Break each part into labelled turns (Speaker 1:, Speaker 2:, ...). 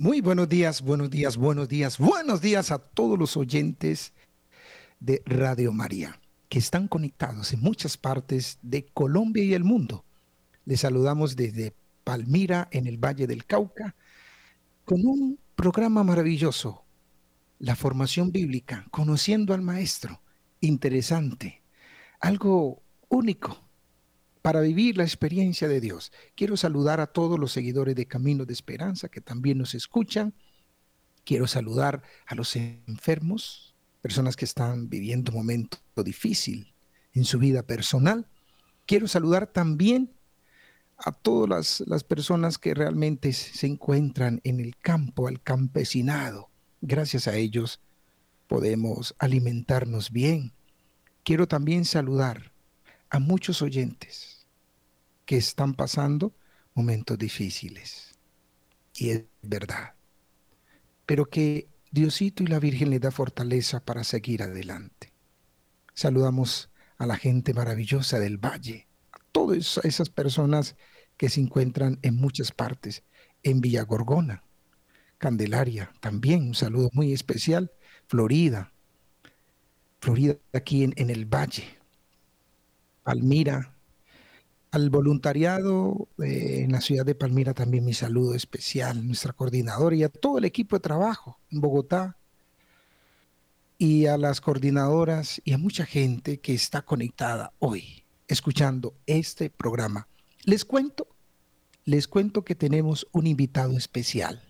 Speaker 1: Muy buenos días, buenos días, buenos días, buenos días a todos los oyentes de Radio María que están conectados en muchas partes de Colombia y el mundo. Les saludamos desde Palmira, en el Valle del Cauca, con un programa maravilloso, la formación bíblica, conociendo al Maestro, interesante, algo único para vivir la experiencia de Dios. Quiero saludar a todos los seguidores de Camino de Esperanza que también nos escuchan. Quiero saludar a los enfermos, personas que están viviendo un momento difícil en su vida personal. Quiero saludar también a todas las, las, personas que realmente se encuentran en el campo, al campesinado. Gracias a ellos podemos alimentarnos bien. Quiero también saludar a muchos oyentes que están pasando momentos difíciles. Y es verdad. Pero que Diosito y la Virgen le da fortaleza para seguir adelante. Saludamos a la gente maravillosa del valle, a todas esas personas que se encuentran en muchas partes, en Villa Gorgona, Candelaria, también un saludo muy especial, Florida, Florida aquí en, en el valle, Palmira, al voluntariado eh, en la ciudad de Palmira también mi saludo especial, nuestra coordinadora y a todo el equipo de trabajo en Bogotá y a las coordinadoras y a mucha gente que está conectada hoy escuchando este programa. Les cuento, les cuento que tenemos un invitado especial,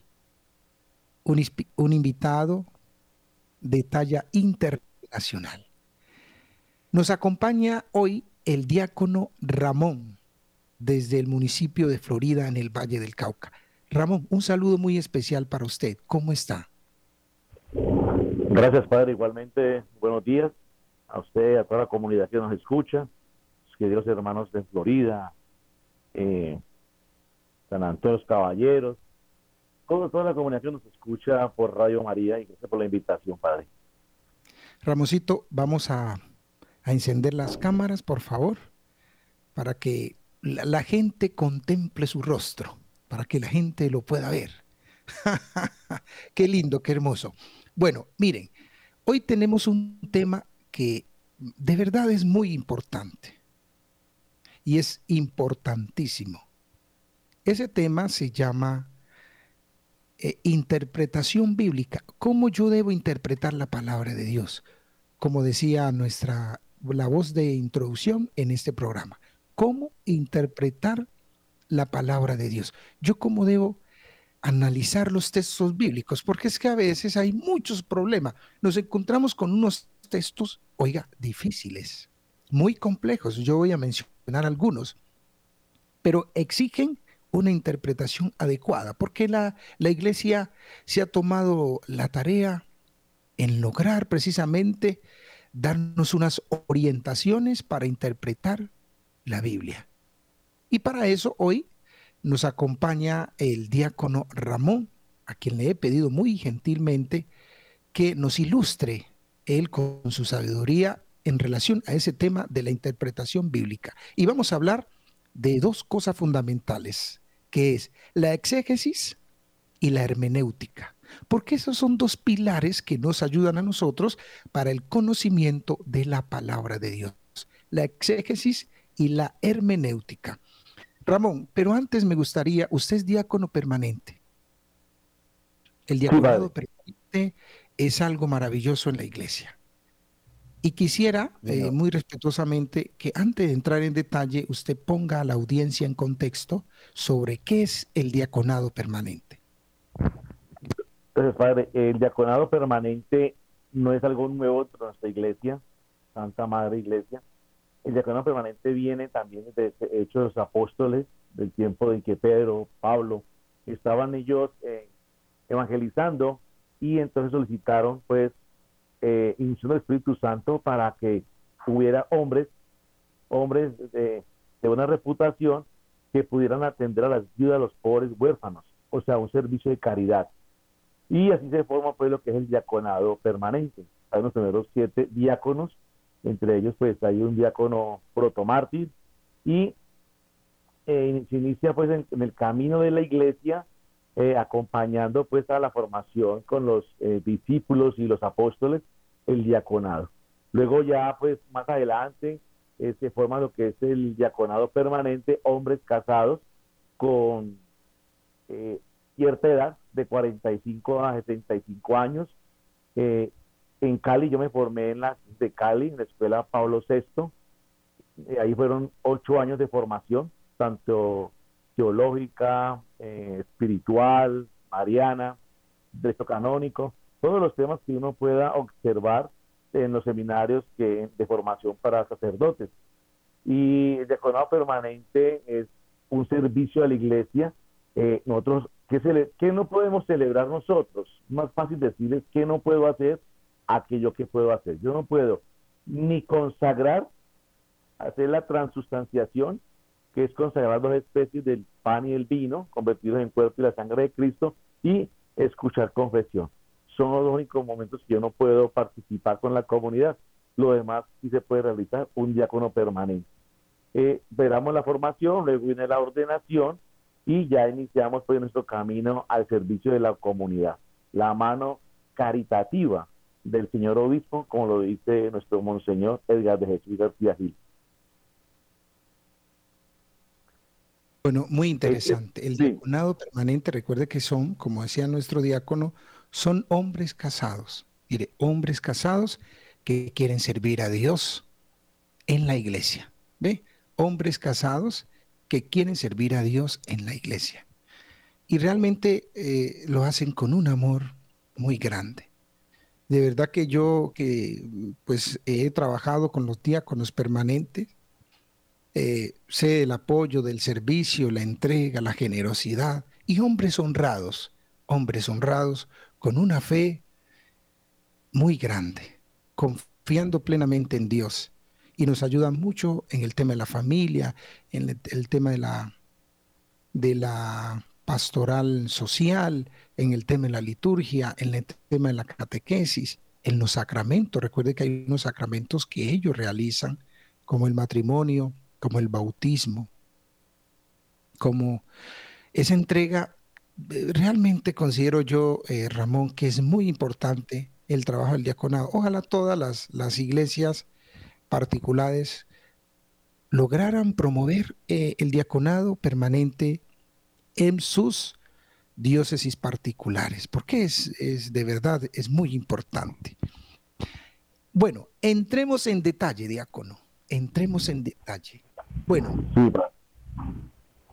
Speaker 1: un, un invitado de talla internacional. Nos acompaña hoy el diácono Ramón, desde el municipio de Florida, en el Valle del Cauca. Ramón, un saludo muy especial para usted. ¿Cómo está?
Speaker 2: Gracias, Padre. Igualmente, buenos días a usted, a toda la comunidad que nos escucha, queridos hermanos de Florida, eh, San Antonio los Caballeros, toda, toda la comunidad que nos escucha por Radio María y gracias por la invitación, Padre.
Speaker 1: Ramosito, vamos a a encender las cámaras, por favor, para que la, gente contemple su rostro, para que la gente lo pueda ver. qué lindo, qué hermoso. Bueno, miren, hoy tenemos un tema que de verdad es muy importante y es importantísimo. Ese tema se llama eh, interpretación bíblica. ¿Cómo yo debo interpretar la palabra de Dios? Como decía nuestra la voz de introducción en este programa. ¿Cómo interpretar la palabra de Dios? Yo cómo debo analizar los textos bíblicos, porque es que a veces hay muchos problemas. Nos encontramos con unos textos, oiga, difíciles, muy complejos. Yo voy a mencionar algunos, pero exigen una interpretación adecuada, porque la, la iglesia se ha tomado la tarea en lograr precisamente darnos unas orientaciones para interpretar la Biblia. Y para eso hoy nos acompaña el diácono Ramón, a quien le he pedido muy gentilmente que nos ilustre él con su sabiduría en relación a ese tema de la interpretación bíblica. Y vamos a hablar de dos cosas fundamentales, que es la exégesis y la hermenéutica porque esos son dos pilares que nos ayudan a nosotros para el conocimiento de la palabra de Dios, la exégesis y la hermenéutica. Ramón, pero antes me gustaría, usted es diácono permanente. El diaconado permanente es algo maravilloso en la iglesia. Y quisiera, eh, muy respetuosamente, que antes de entrar en detalle, usted ponga a la audiencia en contexto sobre qué es el diaconado permanente.
Speaker 2: Entonces, Padre, el diaconado permanente no es algo nuevo de nuestra iglesia, Santa Madre Iglesia. El diaconado permanente viene también de Hechos de los Apóstoles, del tiempo en que Pedro, Pablo, estaban ellos eh, evangelizando y entonces solicitaron, pues, eh, del Espíritu Santo para que hubiera hombres, hombres de, de buena reputación que pudieran atender a las viudas, a los pobres, huérfanos, o sea, un servicio de caridad. Y así se forma pues lo que es el diaconado permanente. Hay los primeros siete diáconos, entre ellos pues hay un diácono protomártir y eh, se inicia pues en, el camino de la iglesia eh, acompañando pues a la formación con los eh, discípulos y los apóstoles, el diaconado. Luego ya pues más adelante se forma lo que es el diaconado permanente, hombres casados con cierta edad, de 45 a 75 años. en Cali yo me formé en la de Cali, en la escuela Pablo VI. ahí fueron ocho años de formación, tanto teológica, eh, espiritual, mariana, derecho canónico, todos los temas que uno pueda observar en los seminarios que, de formación para sacerdotes. Y el diaconado permanente es un servicio a la iglesia. Eh, nosotros, ¿qué, se ¿qué no podemos celebrar nosotros? Más fácil decirles qué no puedo hacer, aquello que puedo hacer. Yo no puedo ni consagrar, hacer la transustanciación, que es consagrar dos especies del pan y el vino, convertidos en cuerpo y la sangre de Cristo, y escuchar confesión. Son los únicos momentos que yo no puedo participar con la comunidad. Lo demás sí se puede realizar un diácono permanente. Eh, veramos la formación, luego viene la ordenación y ya iniciamos pues nuestro camino al servicio de la comunidad. La mano caritativa del señor obispo, como lo dice nuestro monseñor Edgar de Jesús García Gil.
Speaker 1: Bueno, muy interesante. El diaconado permanente, recuerde que son, como decía nuestro diácono, son hombres casados. Mire, hombres casados que quieren servir a Dios en la iglesia. ¿Ve? Hombres casados que quieren servir a Dios en la iglesia. Y realmente eh, lo hacen con un amor muy grande. De verdad que yo que pues he trabajado con los diáconos permanentes, eh, sé el apoyo del servicio, la entrega, la generosidad y hombres honrados, hombres honrados con una fe muy grande, confiando plenamente en Dios y nos ayudan mucho en el tema de la familia, en el, tema de la, de la pastoral social, en el tema de la liturgia, en el tema de la catequesis, en los sacramentos. Recuerde que hay unos sacramentos que ellos realizan, como el matrimonio, como el bautismo, como esa entrega, eh, realmente considero yo, eh, Ramón, que es muy importante el trabajo del diaconado. Ojalá todas las, las iglesias particulares lograran promover eh, el diaconado permanente en sus diócesis particulares, porque es, es de verdad, es muy importante. Bueno, entremos en detalle, diácono, entremos en detalle. Bueno,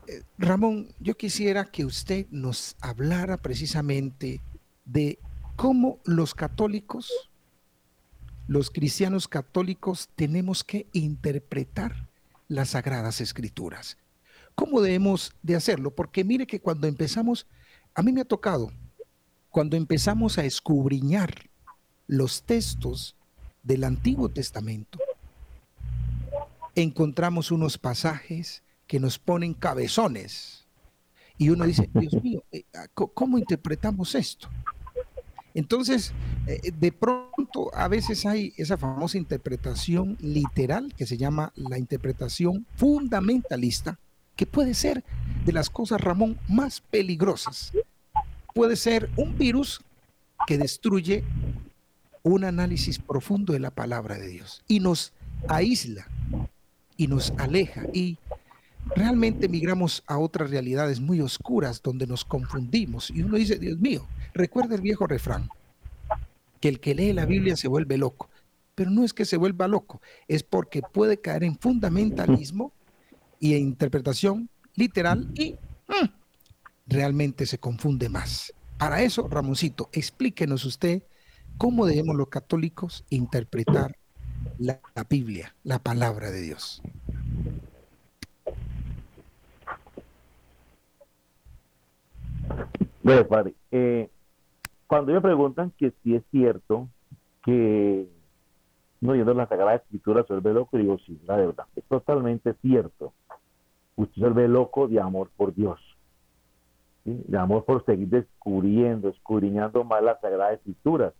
Speaker 1: eh, Ramón, yo quisiera que usted nos hablara precisamente de cómo los católicos, los cristianos católicos, tenemos que interpretar las sagradas escrituras. ¿Cómo debemos de hacerlo? Porque mire que cuando empezamos, a mí me ha tocado, cuando empezamos a escudriñar los textos del Antiguo Testamento, encontramos unos pasajes que nos ponen cabezones. Y uno dice, Dios mío, eh, ah, ¿cómo interpretamos esto? Entonces, eh, de pronto a veces hay esa famosa interpretación literal que se llama la interpretación fundamentalista, que puede ser de las cosas, Ramón, más peligrosas. Puede ser un virus que destruye un análisis profundo de la palabra de Dios y nos aísla y nos aleja y realmente migramos a otras realidades muy oscuras donde nos confundimos y uno dice, Dios mío, recuerda el viejo refrán, que el que lee la Biblia se vuelve loco, pero no es que se vuelva loco, es porque puede caer en fundamentalismo y en interpretación literal y mm, realmente se confunde más. Para eso, Ramoncito, explíquenos usted cómo debemos los católicos interpretar la, Biblia, la palabra de Dios.
Speaker 2: Bueno, padre, eh, cuando me preguntan que si es cierto que no yendo la Sagrada Escritura se vuelve loco, digo sí, la verdad, es totalmente cierto. Usted se vuelve loco de amor por Dios, de amor por seguir descubriendo, escudriñando más la Sagrada Escritura.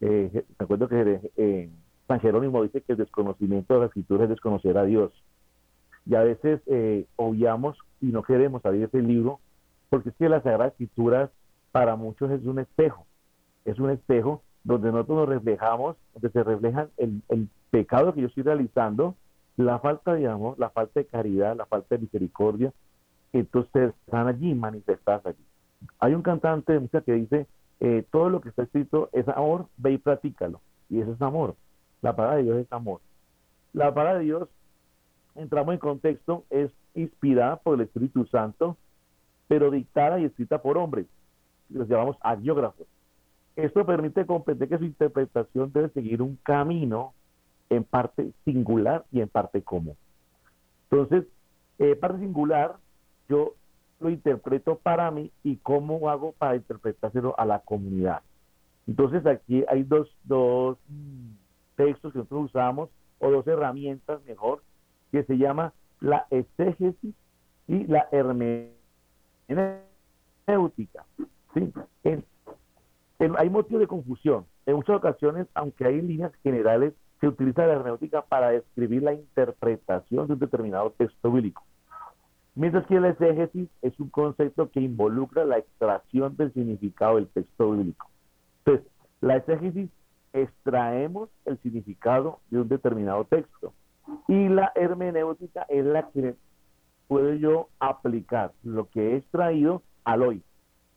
Speaker 2: Eh, recuerdo que eh, San Jerónimo dice que el desconocimiento de la escritura es desconocer a Dios. Y a veces eh, obviamos y no queremos abrir ese libro porque es que la Sagrada Escritura para muchos es un espejo, es un espejo donde nosotros nos reflejamos, donde se refleja el, el pecado que yo estoy realizando, la falta de amor, la falta de caridad, la falta de misericordia, entonces están allí manifestadas allí. Hay un cantante de música que dice, eh, todo lo que está escrito es amor, ve y practícalo. Y eso es amor. La palabra de Dios es amor. La palabra de Dios, entramos en contexto, es inspirada por el Espíritu Santo, pero dictada y escrita por hombres. Los llamamos agiógrafos. Esto permite comprender que su interpretación debe seguir un camino en parte singular y en parte común. Entonces, eh, parte singular, yo lo interpreto para mí y cómo hago para interpretárselo a la comunidad. Entonces aquí hay dos, dos textos que nosotros usamos, o dos herramientas mejor, que se llama la exégesis y la hermenéutica. ¿Sí? hay motivo de confusión. En muchas ocasiones, aunque hay líneas generales, se utiliza la hermenéutica para describir la interpretación de un determinado texto bíblico. Mientras que la exégesis es un concepto que involucra la extracción del significado del texto bíblico. Entonces, la exégesis extraemos el significado de un determinado texto y la hermenéutica es la que puedo yo aplicar lo que he extraído al hoy.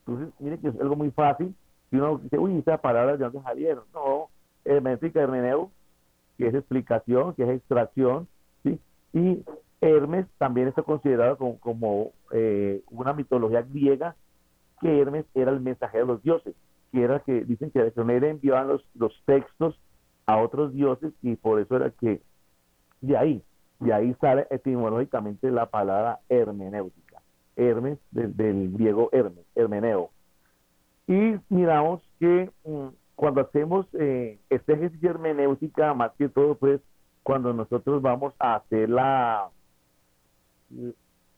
Speaker 2: Entonces, miren que es algo muy fácil. Si uno dice, uy, esa palabra de dónde salieron. No, hermenéutica, hermeneu, que es explicación, que es extracción, ¿sí? Y Hermes también está considerado como, eh, una mitología griega, que Hermes era el mensajero de los dioses, que era que dicen que él enviaban los, los textos a otros dioses y por eso era que de ahí, de ahí sale etimológicamente la palabra hermenéutica. Hermes, del, griego Hermes, hermeneo. Y miramos que mm, cuando hacemos eh, este ejercicio hermenéutica, más que todo, pues cuando nosotros vamos a hacer la,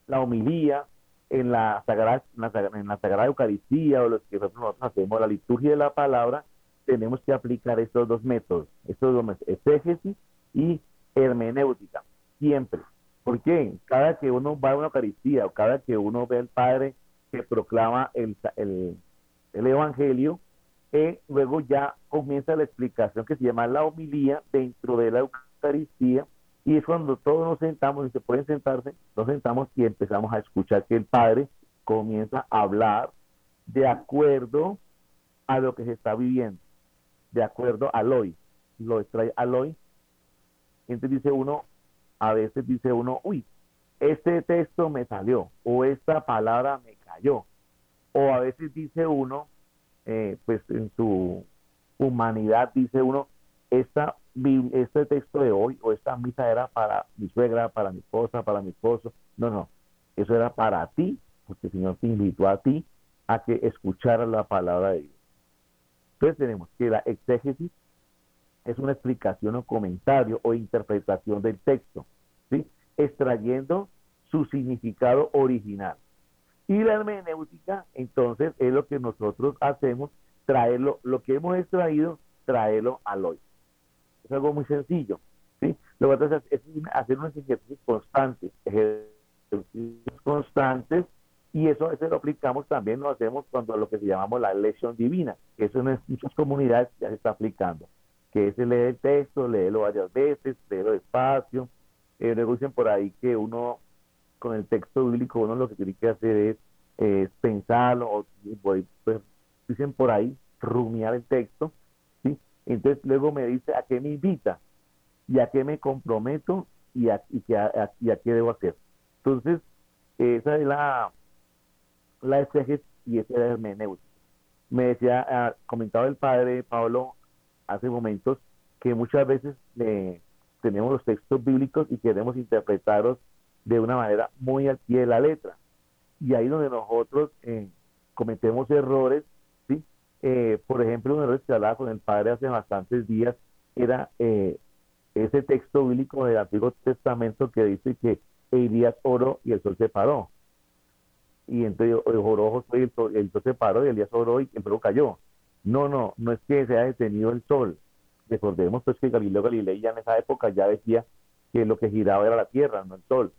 Speaker 2: la homilía, en la Sagrada, en la, Sagrada Eucaristía o los que nosotros hacemos la liturgia de la palabra, tenemos que aplicar estos dos métodos, estos dos métodos, exégesis y hermenéutica, siempre. Porque cada que uno va a una Eucaristía o cada que uno ve al Padre que proclama el, el, el Evangelio, eh, luego ya comienza la explicación que se llama la homilía dentro de la Eucaristía y es cuando todos nos sentamos y se pueden sentarse, nos sentamos y empezamos a escuchar que el Padre comienza a hablar de acuerdo a lo que se está viviendo, de acuerdo al hoy. Lo extrae al hoy. Entonces dice uno, a veces dice uno, uy, este texto me salió, o esta palabra me cayó. O a veces dice uno, eh, pues en su humanidad dice uno, esta este texto de hoy o esta misa era para mi suegra, para mi esposa, para mi esposo. No, no, eso era para ti, porque el Señor te invitó a ti a que escucharas la palabra de Dios. Entonces tenemos que la exégesis es una explicación o comentario o interpretación del texto. Extrayendo su significado original. Y la hermenéutica, entonces, es lo que nosotros hacemos, traerlo, lo que hemos extraído, traerlo al hoy. Es algo muy sencillo. ¿sí? Lo que pasa es, hacer unos ejercicios constantes, ejercicios constantes, y eso, eso lo aplicamos también, lo hacemos cuando lo que se llamamos la lección divina, que eso en muchas comunidades ya se está aplicando, que es leer el texto, leerlo varias veces, leerlo despacio. Eh, luego dicen por ahí que uno, con el texto bíblico, uno lo que tiene que hacer es, pensarlo, o pues, dicen por ahí, rumiar el texto, entonces luego me dice a qué me invita y a qué me comprometo y a, y a, qué debo hacer. Entonces, esa es la, la y esa es la. Me decía, ah, comentaba el padre Pablo hace momentos, que muchas veces eh, tenemos los textos bíblicos y queremos interpretarlos de una manera muy al pie de la letra. Y ahí donde nosotros eh, cometemos errores eh, por ejemplo, un error que hablaba con el padre hace bastantes días era eh, ese texto bíblico del Antiguo Testamento que dice que Elías oró y el sol se paró. Y entonces oró y el sol, se paró y Elías oró y el sol cayó. No, no, no es que se haya detenido el sol. Recordemos pues que Galileo Galilei ya en esa época ya decía que lo que giraba era la tierra, no el sol.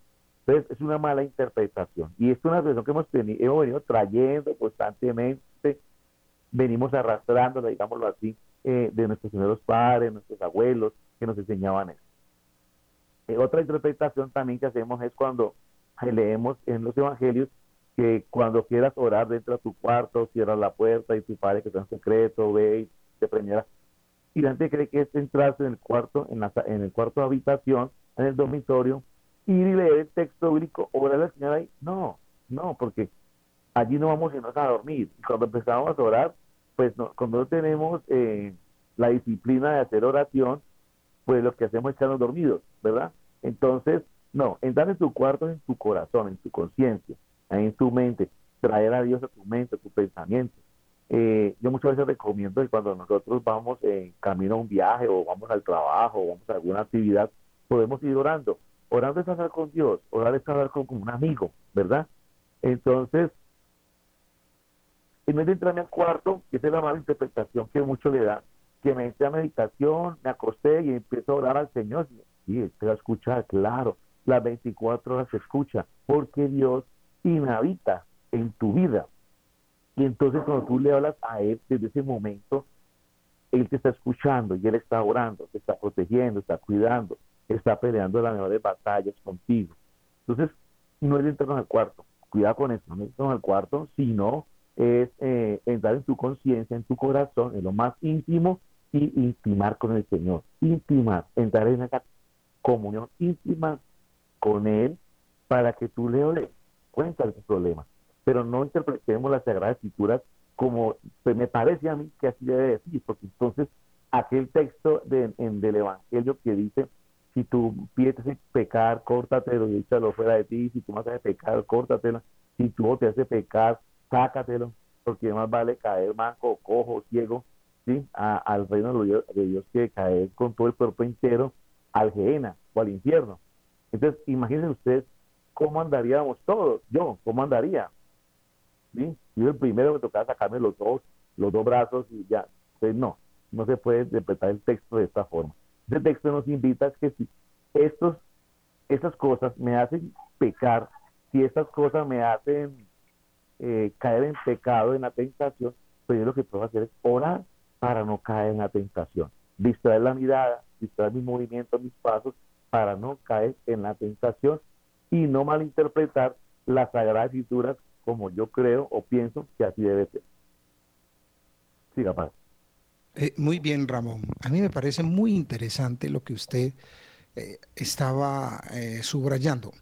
Speaker 2: Entonces, es una mala interpretación. Y es una situación que hemos, tenido, hemos venido trayendo constantemente, venimos arrastrando, digámoslo así, eh, de nuestros primeros padres, nuestros abuelos, que nos enseñaban eso. Eh, otra interpretación también que hacemos es cuando leemos en los evangelios que cuando quieras orar dentro de tu cuarto, cierras la puerta y tu padre que está en secreto ve y te premiará. Y la gente cree que es entrarse en el cuarto, en, la, en el cuarto de habitación, en el dormitorio, ir y leer el texto bíblico, orar al Señor ahí. No, no, porque allí no vamos a dormir. Y cuando empezamos a orar, pues no, cuando no tenemos eh, la disciplina de hacer oración, pues lo que hacemos es quedarnos dormidos, ¿verdad? Entonces, no, entrar en tu cuarto, en tu corazón, en tu conciencia, en tu mente, traer a Dios a tu mente, a tu pensamiento. Eh, yo muchas veces recomiendo que cuando nosotros vamos en camino a un viaje o vamos al trabajo o vamos a alguna actividad, podemos ir orando. Orando es hablar con Dios, orar es hablar con, un amigo, ¿verdad? Entonces, en vez de entrarme al cuarto, que es la mala interpretación que mucho le da, que me entré a meditación, me acosté y empiezo a orar al Señor. Y te va a claro, las 24 horas se escucha, porque Dios inhabita en tu vida. Y entonces cuando tú le hablas a Él desde ese momento, Él te está escuchando y Él está orando, te está protegiendo, está cuidando, está peleando las mejores batallas contigo. Entonces, no es entrarnos al cuarto, cuidado con eso, no entrarnos al cuarto, sino es eh, entrar en tu conciencia, en tu corazón, en lo más íntimo y intimar con el Señor, intimar, entrar en esa comunión íntima con Él para que tú le ores, cuenta tu problema. Pero no interpretemos las Sagradas Escrituras como pues, me parece a mí que así debe decir, porque entonces aquel texto de, en, del Evangelio que dice, si tú piensas pecar, córtatelo y échalo fuera de ti, si tú vas a pecar, córtatelo, si tú te hace pecar, sácatelo, porque más vale caer manco, cojo, ciego, ¿sí? al reino de Dios, que caer con todo el cuerpo entero al Gehenna o al infierno. Entonces, imagínense ustedes cómo andaríamos todos, yo, cómo andaría. ¿Sí? Yo el primero me tocaba sacarme los dos, los dos brazos y ya. Entonces, no, no se puede interpretar el texto de esta forma. Este texto nos invita a que si estos, estas cosas me hacen pecar, si estas cosas me hacen eh, caer en pecado, en la tentación, pues yo lo que puedo hacer es orar para no caer en la tentación. Distraer la mirada, distraer mi movimiento, mis pasos, para no caer en la tentación y no malinterpretar las sagradas escrituras como yo creo o pienso que así debe ser. Siga, padre.
Speaker 1: Eh, muy bien, Ramón. A mí me parece muy interesante lo que usted eh, estaba subrayando.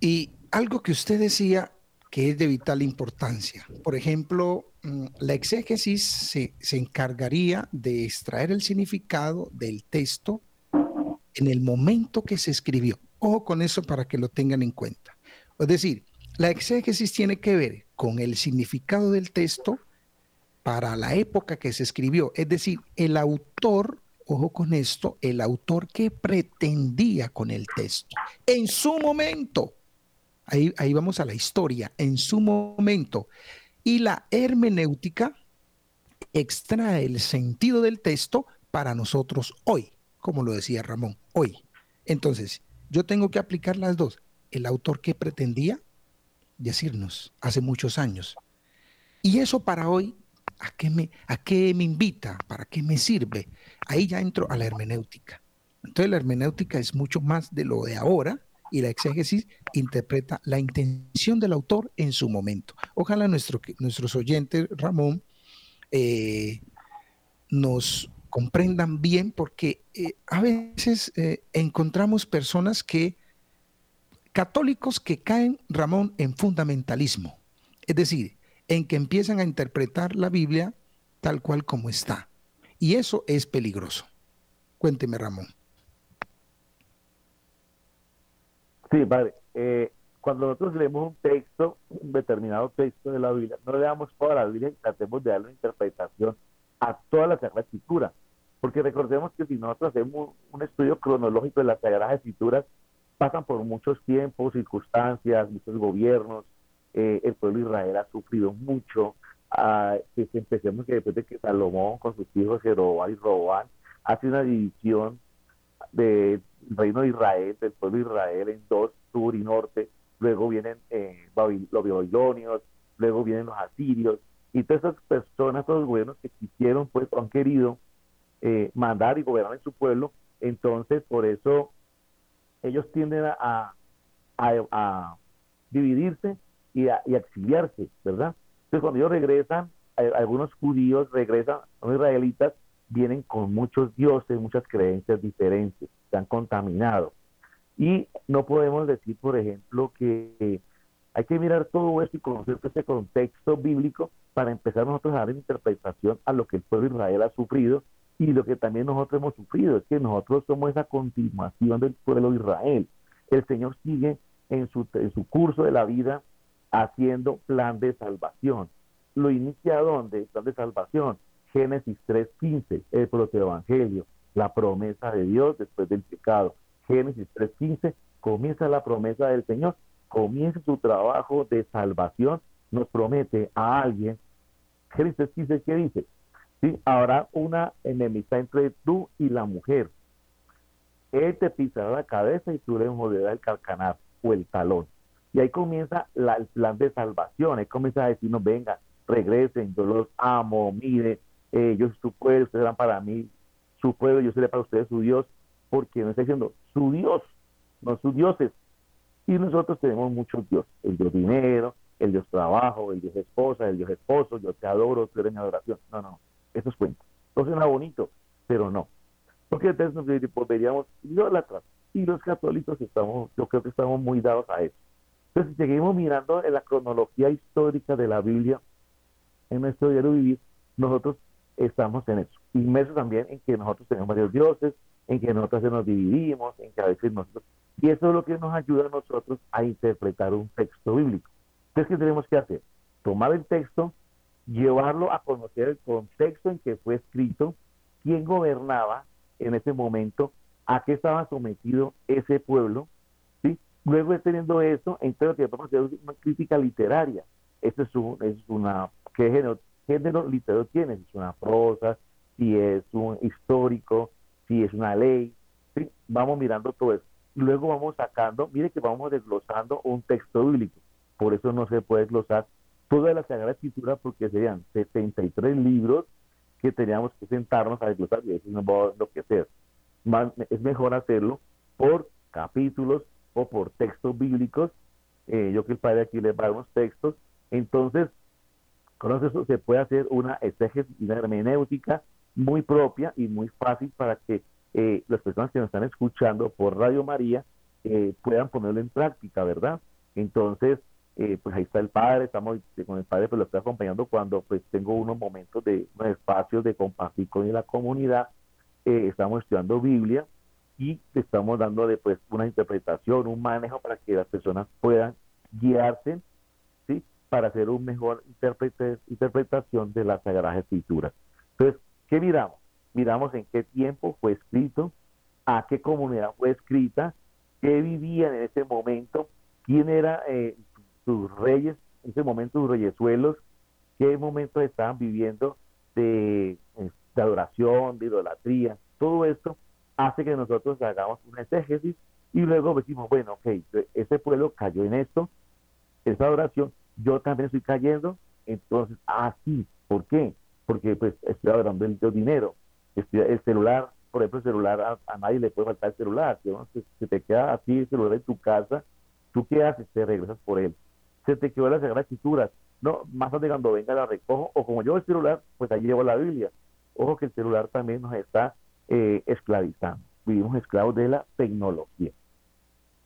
Speaker 1: Y algo que usted decía que es de vital importancia. Por ejemplo, mm, la exégesis se, encargaría de extraer el significado del texto en el momento que se escribió. Ojo con eso para que lo tengan en cuenta. Es decir, la exégesis tiene que ver con el significado del texto para la época que se escribió. Es decir, el autor, ojo con esto, el autor que pretendía con el texto en su momento Ahí, vamos a la historia, en su momento. Y la hermenéutica extrae el sentido del texto para nosotros hoy, como lo decía Ramón, hoy. Entonces, yo tengo que aplicar las dos. El autor que pretendía decirnos hace muchos años. Y eso para hoy, ¿a qué me, a qué me invita? ¿Para qué me sirve? Ahí ya entro a la hermenéutica. Entonces la hermenéutica es mucho más de lo de ahora, y la exégesis interpreta la intención del autor en su momento. Ojalá nuestro, nuestros oyentes, Ramón, eh, nos comprendan bien porque eh, a veces eh, encontramos personas que, católicos que caen, Ramón, en fundamentalismo, es decir, en que empiezan a interpretar la Biblia tal cual como está. Y eso es peligroso. Cuénteme, Ramón.
Speaker 2: Sí, padre. Eh, cuando nosotros leemos un texto, un determinado texto de la Biblia, no le damos toda la Biblia y tratemos de darle una interpretación a toda la Sagrada Escritura. Porque recordemos que si nosotros hacemos un estudio cronológico de las Sagradas Escrituras, pasan por muchos tiempos, circunstancias, muchos gobiernos. Eh, el pueblo de Israel ha sufrido mucho. Ah, que empecemos que después de que Salomón con sus hijos Jeroboam y Robán hace una división del reino de Israel, del pueblo de Israel en dos, sur y norte, luego vienen eh, los babilonios, luego vienen los asirios, y todas esas personas, todos los gobiernos que quisieron, pues, han querido eh, mandar y gobernar en su pueblo, entonces por eso ellos tienden a, a, dividirse y a, y exiliarse, ¿verdad? Entonces cuando ellos regresan, algunos judíos regresan, los israelitas, vienen con muchos dioses, muchas creencias diferentes, se han contaminado. Y no podemos decir, por ejemplo, que hay que mirar todo esto y conocer este contexto bíblico para empezar nosotros a dar interpretación a lo que el pueblo de Israel ha sufrido y lo que también nosotros hemos sufrido. Es que nosotros somos esa continuación del pueblo de Israel. El Señor sigue en su, en su curso de la vida haciendo plan de salvación. Lo inicia donde? Plan de salvación. Génesis 3.15, el protoevangelio, la promesa de Dios después del pecado. Génesis 3.15 comienza la promesa del Señor, comienza su trabajo de salvación, nos promete a alguien. Génesis 3.15, ¿qué dice? ¿Sí? Habrá una enemistad entre tú y la mujer. Él te pisará la cabeza y tú le morderás el calcanar o el talón. Y ahí comienza el plan de salvación. Ahí comienza a decirnos, venga, regresen, yo los amo, mire, eh, yo su pueblo, ustedes serán para mí su pueblo, yo seré para ustedes su Dios, porque no está diciendo su Dios, no sus dioses. Y nosotros tenemos muchos dioses, el Dios dinero, el Dios trabajo, el Dios esposa, el Dios esposo, yo te adoro, tú eres mi adoración. No, no, eso es cuento. Eso suena bonito, pero no. Porque entonces nos volveríamos idólatras. Y los católicos estamos, yo creo que estamos muy dados a eso. Entonces, si seguimos mirando en la cronología histórica de la Biblia, en nuestro diario vivir, nosotros estamos en eso. Inmersos también en que nosotros tenemos varios dioses, en que nosotros nos dividimos, en que a veces nosotros... Y eso es lo que nos ayuda a nosotros a interpretar un texto bíblico. Entonces, ¿qué tenemos que hacer? Tomar el texto, llevarlo a conocer el contexto en que fue escrito, quién gobernaba en ese momento, a qué estaba sometido ese pueblo, ¿sí? Luego teniendo eso, entonces que podemos hacer una crítica literaria. Esto es, un, es una, ¿qué género, género literario tiene? Si es una prosa, si es un histórico, si es una ley, ¿sí? Vamos mirando todo eso. Luego vamos sacando, mire que vamos desglosando un texto bíblico. Por eso no se puede desglosar toda la Sagrada Escritura porque serían 73 libros que teníamos que sentarnos a desglosar y decir, no va lo que hacer. es mejor hacerlo por capítulos o por textos bíblicos. Eh, yo que el padre aquí les va a unos textos. Entonces, con eso se puede hacer una exégesis y una hermenéutica muy propia y muy fácil para que eh, las personas que nos están escuchando por Radio María eh, puedan ponerlo en práctica, ¿verdad? Entonces, eh, pues ahí está el padre, estamos con el padre, pues lo estoy acompañando cuando pues tengo unos momentos de unos espacios de compartir con la comunidad, eh, estamos estudiando Biblia y estamos dando pues una interpretación, un manejo para que las personas puedan guiarse, ¿sí? Para hacer una mejor interpretación de la Sagrada Escritura. Entonces, ¿qué miramos? Miramos en qué tiempo fue escrito, a qué comunidad fue escrita, qué vivían en ese momento, quién era eh, sus reyes, en ese momento sus reyesuelos, qué momentos estaban viviendo de, eh, de, adoración, de idolatría, todo esto hace que nosotros hagamos un exégesis y luego decimos, bueno, ok, ese pueblo cayó en esto, esa adoración, yo también estoy cayendo, entonces, ah, sí, ¿por qué? Porque pues estoy adorando el, dinero, el celular, por ejemplo, el celular, a, nadie le puede faltar el celular, si se, te queda así el celular en tu casa, ¿tú qué haces? Te regresas por él se te quedó la Sagrada Escritura. No, más tarde cuando venga la recojo, o como yo el celular, pues allí llevo la Biblia. Ojo que el celular también nos está eh, esclavizando. Vivimos esclavos de la tecnología.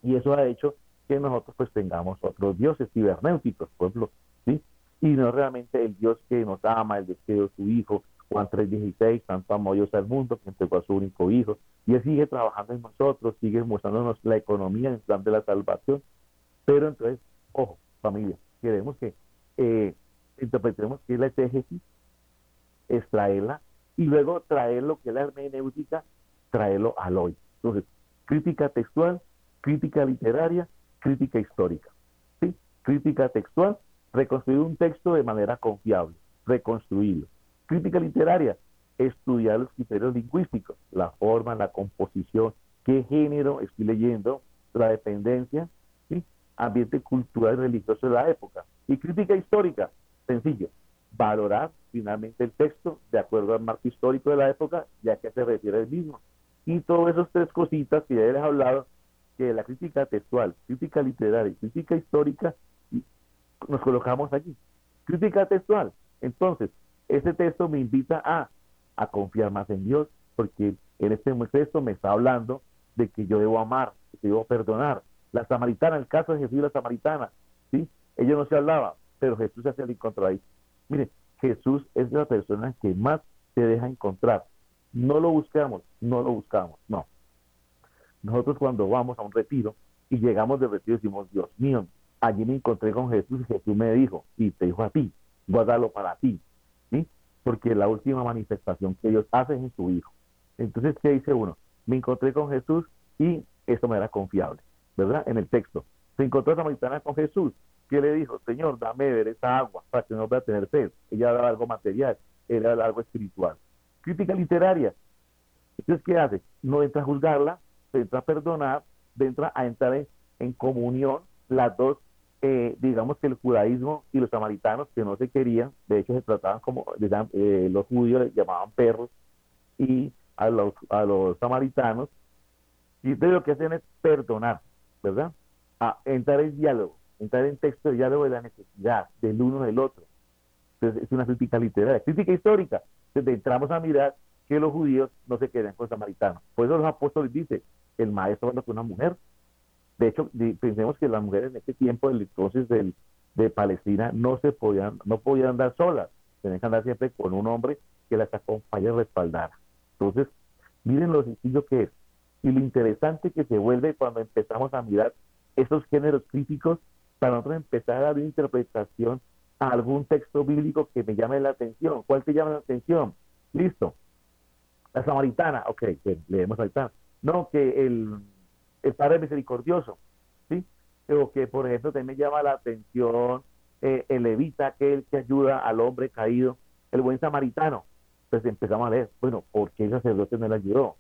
Speaker 2: Y eso ha hecho que nosotros pues tengamos otros dioses cibernéuticos, ejemplo, ¿sí? Y no realmente el Dios que nos ama, el que dio su Hijo, Juan 3.16, tanto amó Dios al mundo que entregó a su único Hijo. Y Él sigue trabajando en nosotros, sigue mostrándonos la economía en plan de la salvación. Pero entonces, ojo, familia. Queremos que eh, interpretemos que es la exégesis, extraerla y luego traer lo que es la hermenéutica, traerlo al hoy. Entonces, crítica textual, crítica literaria, crítica histórica. ¿sí? Crítica textual, reconstruir un texto de manera confiable, reconstruirlo. Crítica literaria, estudiar los criterios lingüísticos, la forma, la composición, qué género estoy leyendo, la dependencia, ambiente cultural y religioso de la época. Y crítica histórica, sencillo, valorar finalmente el texto de acuerdo al marco histórico de la época, ya que se refiere al mismo. Y todas esas tres cositas que ya les he hablado, que la crítica textual, crítica literaria y crítica histórica, nos colocamos aquí. Crítica textual. Entonces, este texto me invita a, a confiar más en Dios, porque en este texto me está hablando de que yo debo amar, que debo perdonar. La samaritana, el caso de Jesús y la samaritana, ¿sí? Ellos no se hablaba, pero Jesús se hacía el encontró ahí. Mire, Jesús es la persona que más se deja encontrar. No lo buscamos, no lo buscamos, no. Nosotros cuando vamos a un retiro y llegamos del retiro decimos, Dios mío, allí me encontré con Jesús y Jesús me dijo, y te dijo a ti, guárdalo para ti, ¿sí? Porque la última manifestación que Dios hace es en su Hijo. Entonces, ¿qué dice uno? Me encontré con Jesús y esto me era confiable, ¿verdad? En el texto. Se encontró Samaritana con Jesús. ¿Qué le dijo? Señor, dame beber esa agua para que no vaya a tener sed. Ella daba algo material, era algo espiritual. Crítica literaria. Entonces, ¿qué hace? No entra a juzgarla, entra a perdonar, entra a entrar en, comunión las dos eh, digamos que el judaísmo y los samaritanos que no se querían, de hecho se trataban como, eh, los judíos llamaban perros, y a los, a los samaritanos, y de lo que hacen es perdonar, ¿verdad? A entrar en diálogo, entrar en texto de diálogo de la necesidad del uno del otro. Entonces es una crítica literaria, crítica histórica. Entonces entramos a mirar que los judíos no se quedan con samaritanos. Por eso los apóstoles dicen, el maestro hablando con una mujer. De hecho, pensemos que las mujeres en este tiempo entonces del, de Palestina no se podían, no podían andar solas, tenían que andar siempre con un hombre que las acompañe y respaldara. Entonces, miren lo sencillo que es y lo interesante que se vuelve cuando empezamos a mirar esos géneros críticos para nosotros empezar a dar interpretación a algún texto bíblico que me llame la atención. ¿Cuál te llama la atención? Listo. La samaritana, ok, leemos ahorita. No, que el, el Padre Misericordioso, ¿sí? O que, por ejemplo, también me llama la atención eh, el levita, aquel que ayuda al hombre caído, el buen samaritano. Entonces empezamos a leer, bueno, ¿por qué el sacerdote no le ayudó?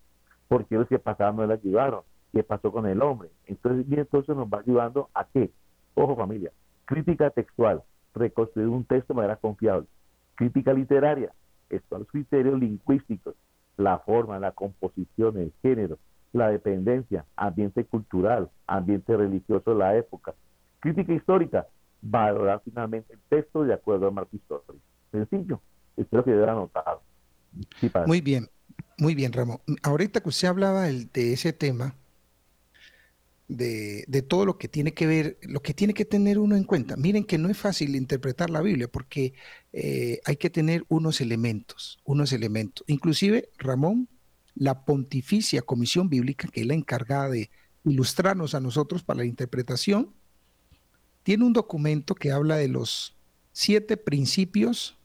Speaker 2: ¿Por qué los que pasaban no le ayudaron? ¿Qué pasó con el hombre? Entonces, bien, entonces nos va ayudando a qué? Ojo familia, crítica textual, reconstruir un texto de manera confiable. Crítica literaria, estos los criterios lingüísticos, la forma, la composición, el género, la dependencia, ambiente cultural, ambiente religioso de la época. Crítica histórica, valorar finalmente el texto de acuerdo al marco histórico. Sencillo, espero que haya anotado.
Speaker 1: Muy bien, muy bien, Ramón. Ahorita que usted hablaba de ese tema, de, todo lo que tiene que ver, lo que tiene que tener uno en cuenta. Miren que no es fácil interpretar la Biblia porque eh, hay que tener unos elementos, unos elementos. Inclusive, Ramón, la Pontificia Comisión Bíblica, que es la encargada de ilustrarnos a nosotros para la interpretación, tiene un documento que habla de los siete principios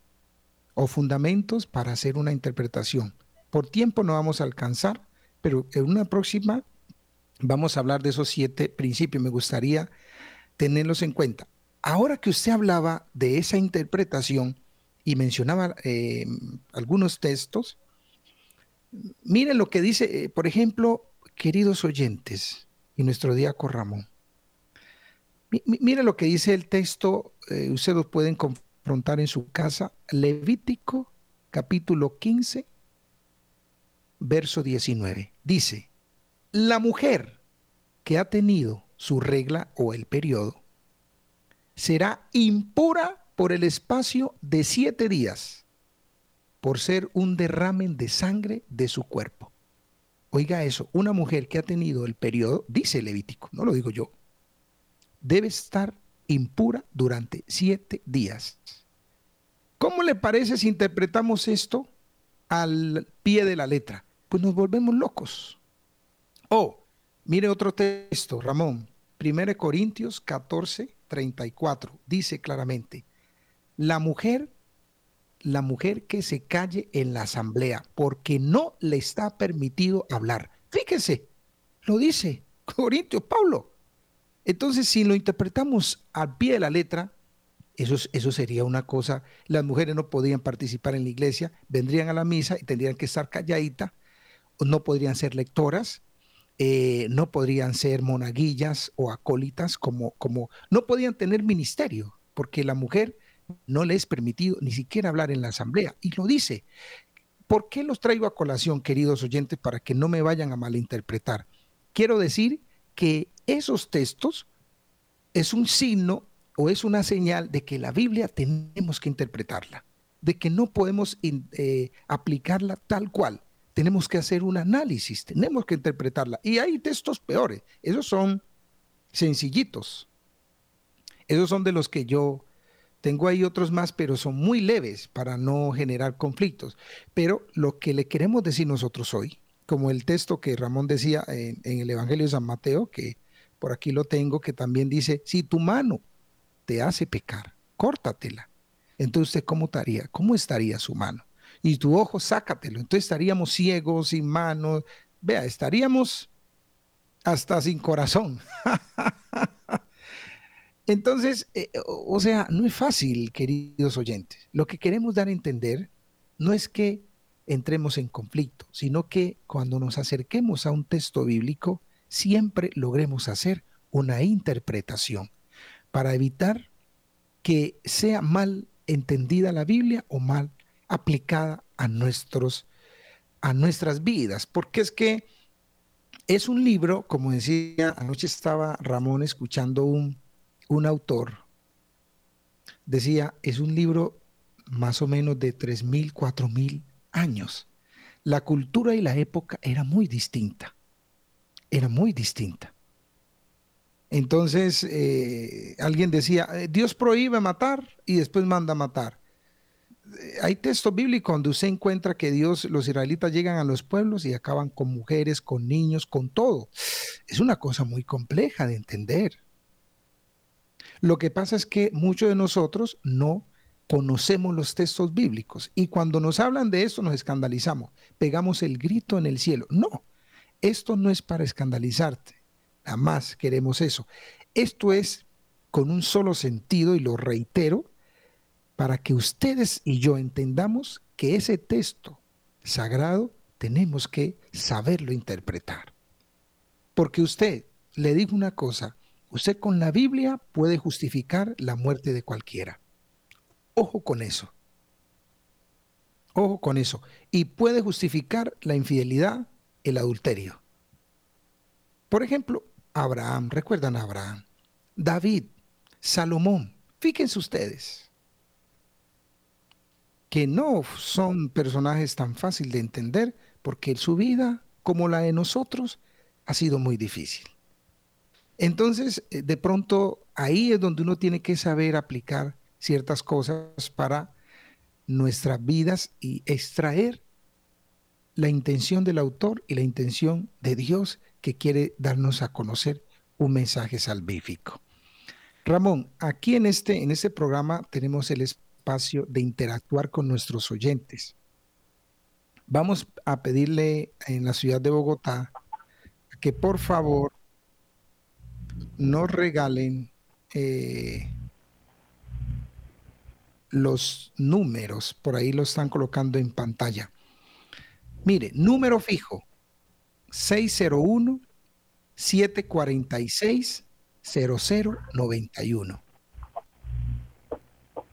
Speaker 1: o fundamentos para hacer una interpretación. Por tiempo no vamos a alcanzar, pero en una próxima vamos a hablar de esos siete principios. Me gustaría tenerlos en cuenta. Ahora que usted hablaba de esa interpretación y mencionaba eh, algunos textos, miren lo que dice, eh, por ejemplo, queridos oyentes y nuestro diáco Ramón. miren lo que dice el texto, eh, ustedes lo pueden confrontar en su casa, Levítico capítulo 15, verso 19. Dice, la mujer que ha tenido su regla o el periodo será impura por el espacio de siete días, por ser un derramen de sangre de su cuerpo. Oiga eso, una mujer que ha tenido el periodo, dice Levítico, no lo digo yo, debe estar impura durante siete días. ¿Cómo le parece si interpretamos esto al pie de la letra? Pues nos volvemos locos. Oh, mire otro texto, Ramón. 1 Corintios 14, 34. Dice claramente, la mujer, la mujer que se calle en la asamblea porque no le está permitido hablar. Fíjense, lo dice Corintios, Pablo. Entonces, si lo interpretamos al pie de la letra, eso, eso, sería una cosa, las mujeres no podían participar en la iglesia, vendrían a la misa y tendrían que estar calladitas no podrían ser lectoras, eh, no podrían ser monaguillas o acólitas, como, como no podían tener ministerio, porque la mujer no le es permitido ni siquiera hablar en la asamblea. Y lo dice. ¿Por qué los traigo a colación, queridos oyentes, para que no me vayan a malinterpretar? Quiero decir que esos textos es un signo o es una señal de que la Biblia tenemos que interpretarla, de que no podemos eh, aplicarla tal cual. Tenemos que hacer un análisis, tenemos que interpretarla. Y hay textos peores, esos son sencillitos. Esos son de los que yo tengo ahí otros más, pero son muy leves para no generar conflictos. Pero lo que le queremos decir nosotros hoy, como el texto que Ramón decía en, el Evangelio de San Mateo, que por aquí lo tengo, que también dice, si tu mano te hace pecar, córtatela. Entonces, ¿cómo estaría? ¿Cómo estaría su mano? Y tu ojo, sácatelo. Entonces estaríamos ciegos, sin manos. Vea, estaríamos hasta sin corazón. Entonces, eh, o sea, no es fácil, queridos oyentes. Lo que queremos dar a entender no es que entremos en conflicto, sino que cuando nos acerquemos a un texto bíblico, siempre logremos hacer una interpretación para evitar que sea mal entendida la Biblia o mal aplicada a, nuestros, a nuestras vidas. Porque es que es un libro, como decía, anoche estaba Ramón escuchando un, un autor decía, es un libro más o menos de 3.000, 4.000 años. La cultura y la época era muy distinta, era muy distinta. Entonces, eh, alguien decía, eh, Dios prohíbe matar y después manda matar. Hay texto bíblico donde usted encuentra que Dios, los israelitas llegan a los pueblos y acaban con mujeres, con niños, con todo. Es una cosa muy compleja de entender. Lo que pasa es que muchos de nosotros no conocemos los textos bíblicos y cuando nos hablan de esto nos escandalizamos, pegamos el grito en el cielo. No, esto no es para escandalizarte, jamás queremos eso. Esto es con un solo sentido y lo reitero, para que ustedes y yo entendamos que ese texto sagrado tenemos que saberlo interpretar. Porque usted, le digo una cosa, Usted con la Biblia puede justificar la muerte de cualquiera. Ojo con eso. Ojo con eso. Y puede justificar la infidelidad, el adulterio. Por ejemplo, Abraham, recuerdan a Abraham, David, Salomón, fíjense ustedes, que no son personajes tan fáciles de entender porque su vida, como la de nosotros, ha sido muy difícil. Entonces, eh, de pronto, ahí es donde uno tiene que saber aplicar ciertas cosas para nuestras vidas y extraer la intención del autor y la intención de Dios que quiere darnos a conocer un mensaje salvífico. Ramón, aquí en este, en este programa tenemos el espacio de interactuar con nuestros oyentes. Vamos a pedirle en la ciudad de Bogotá que por favor nos regalen eh, los números, por ahí lo están colocando en pantalla. Mire, número fijo, 601 746 0091.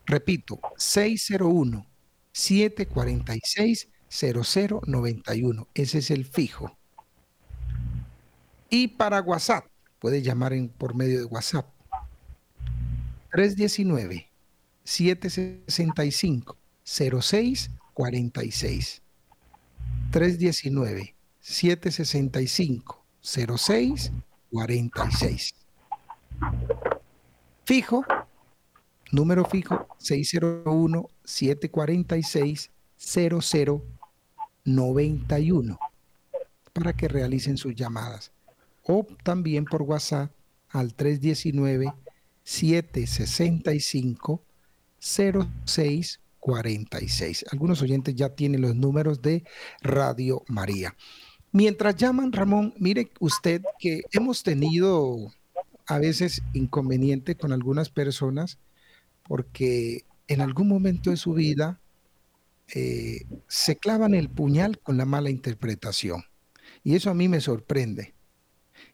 Speaker 1: Repito, 601 746 0091. Ese es el fijo. Y para WhatsApp, puede llamar por medio de WhatsApp. 319 765 0646. 319 765 0646. Fijo, número fijo 601 746 0091 para que realicen sus llamadas o también por WhatsApp al 319-765-0646. Algunos oyentes ya tienen los números de Radio María. Mientras llaman, Ramón, mire usted que hemos tenido a veces inconveniente con algunas personas porque en algún momento de su vida eh, se clavan el puñal con la mala interpretación. Y eso a mí me sorprende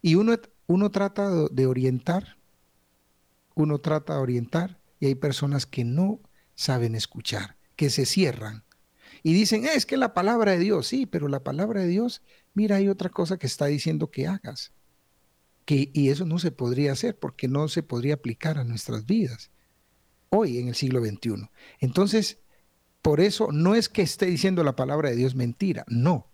Speaker 1: Y uno, uno trata de orientar, uno trata de orientar y hay personas que no saben escuchar, que se cierran y dicen, es que la palabra de Dios, sí, pero la palabra de Dios, mira, hay otra cosa que está diciendo que hagas. Que, y eso no se podría hacer porque no se podría aplicar a nuestras vidas hoy en el siglo XXI. Entonces, por eso no es que esté diciendo la palabra de Dios mentira, no,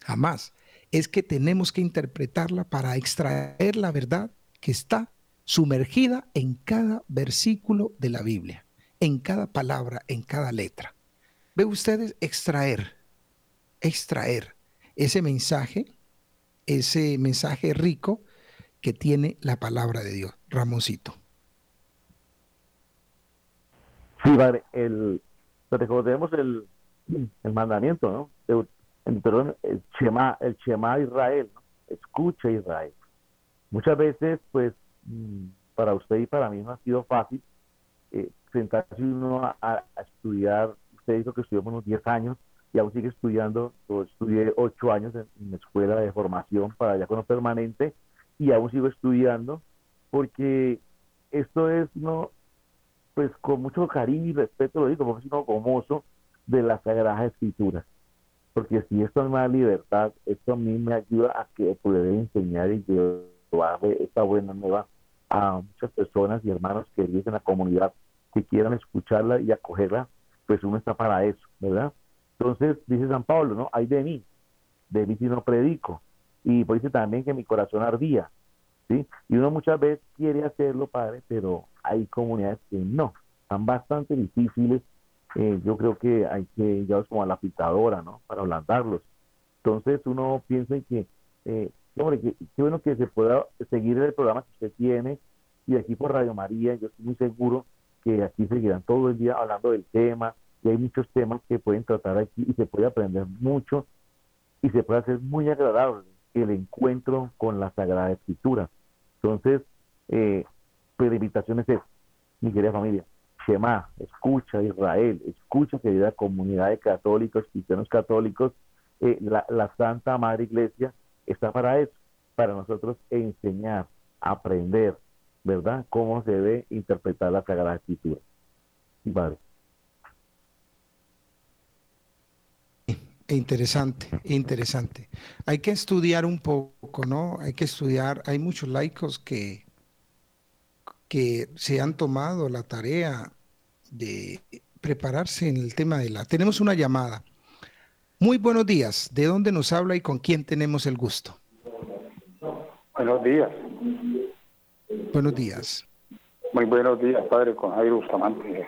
Speaker 1: jamás. Es que tenemos que interpretarla para extraer la verdad que está sumergida en cada versículo de la Biblia, en cada palabra, en cada letra. Ve ustedes extraer, extraer ese mensaje, ese mensaje rico que tiene la palabra de Dios. Ramoncito.
Speaker 2: Sí, vale, el, recordemos el, el mandamiento, ¿no? El, el Shema, el Shema Israel, escucha Israel. Muchas veces, pues, mm, para usted y para mí no ha sido fácil eh, sentarse uno a, estudiar usted dijo que estudió unos 10 años y aún sigue estudiando. Yo estudié 8 años en, una escuela de formación para ya con permanente y aún sigo estudiando porque esto es, no, pues con mucho cariño y respeto lo digo, porque es uno gomoso de las Sagradas Escrituras. Porque si esto es más libertad, esto a mí me ayuda a que pueda enseñar y llevar esta buena nueva a muchas personas y hermanos que viven en la comunidad que quieran escucharla y acogerla pues uno está para eso, ¿verdad? Entonces, dice San Pablo, ¿no? Hay de mí, de mí si no predico. Y pues dice también que mi corazón ardía, ¿sí? Y uno muchas veces quiere hacerlo, Padre, pero hay comunidades que no, están bastante difíciles. Eh, yo creo que hay que llevarlos como a la picadora, ¿no? Para ablandarlos. Entonces uno piensa en que, eh, hombre, qué bueno que se pueda seguir el programa que usted tiene y aquí por Radio María, yo estoy muy seguro que aquí seguirán todo el día hablando del tema y hay muchos temas que pueden tratar aquí y se puede aprender mucho y se puede hacer muy agradable el encuentro con la Sagrada Escritura. Entonces, eh, pues la invitación es mi querida familia, Shema, escucha Israel, escucha querida comunidad de católicos, cristianos católicos, eh, la, la Santa Madre Iglesia está para eso, para nosotros enseñar, aprender, ¿verdad? Cómo se debe interpretar la Sagrada Escritura. Vale.
Speaker 1: Interesante, interesante. Hay que estudiar un poco, ¿no? Hay que estudiar. Hay muchos laicos que, que se han tomado la tarea de prepararse en el tema de la... Tenemos una llamada. Muy buenos días. ¿De dónde nos habla y con quién tenemos el gusto?
Speaker 3: Buenos días.
Speaker 1: Buenos días.
Speaker 3: Muy buenos días, padre, con Jairo Bustamante.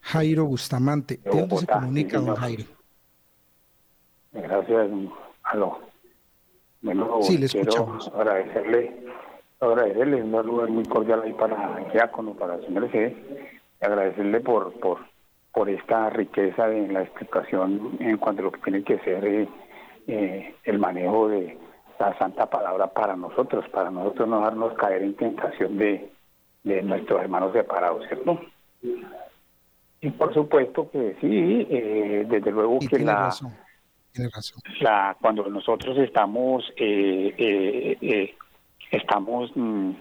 Speaker 1: Jairo Bustamante. ¿De, dónde se comunica, don Jairo?
Speaker 3: Gracias. Aló.
Speaker 1: Bueno, sí, le escuchamos.
Speaker 3: agradecerle, agradecerle un saludo muy cordial ahí para el diácono, para señor G. Y agradecerle por, por, por esta riqueza en la explicación en cuanto a lo que tiene que ser eh, eh, el manejo de la santa palabra para nosotros, para nosotros no darnos caer en tentación de, de nuestros hermanos separados, ¿cierto? Y por supuesto que sí, eh, desde luego que la, la cuando nosotros estamos eh, eh, estamos mm,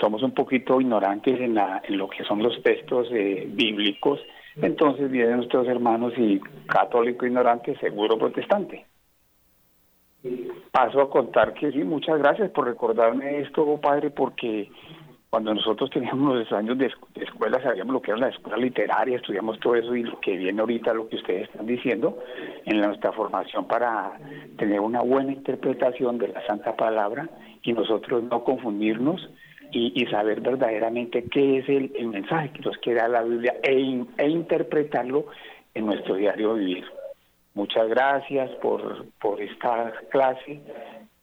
Speaker 3: somos un poquito ignorantes en, la, en lo que son los textos bíblicos, entonces vienen nuestros hermanos y católico ignorante, seguro protestante. Paso a contar que sí, muchas gracias por recordarme esto, padre, porque cuando nosotros teníamos los años de, escuela sabíamos lo que era la escuela literaria, estudiamos todo eso y lo que viene ahorita, lo que ustedes están diciendo, en nuestra formación para tener una buena interpretación de la Santa Palabra y nosotros no confundirnos y, saber verdaderamente qué es el, mensaje que nos quiere la Biblia e, e interpretarlo en nuestro diario vivir. Muchas gracias por, por esta clase.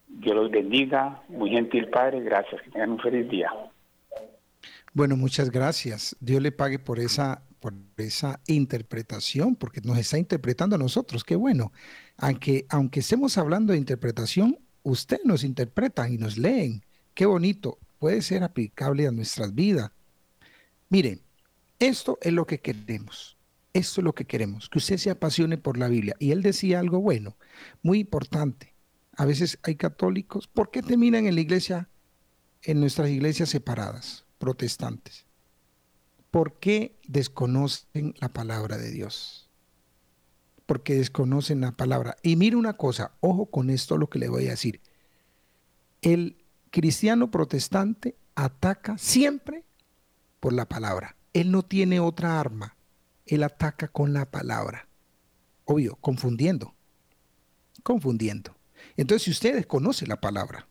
Speaker 3: Dios los bendiga. Muy gentil Padre. Gracias. Que tengan un feliz día.
Speaker 1: Bueno, muchas gracias. Dios le pague por esa, por esa interpretación, porque nos está interpretando a nosotros. Qué bueno. Aunque, aunque estemos hablando de interpretación, usted nos interpreta y nos leen. Qué bonito. Puede ser aplicable a nuestras vidas. Miren, esto es lo que queremos. Esto es lo que queremos, que usted se apasione por la Biblia. Y él decía algo bueno, muy importante. A veces hay católicos. ¿Por qué terminan en la iglesia, en nuestras iglesias separadas, protestantes? ¿Por qué desconocen la palabra de Dios? Porque desconocen la palabra. Y mire una cosa, ojo con esto lo que le voy a decir. El cristiano protestante ataca siempre por la palabra. Él no tiene otra arma. Él ataca con la palabra. Obvio, confundiendo. Confundiendo. Entonces, si usted desconoce la palabra,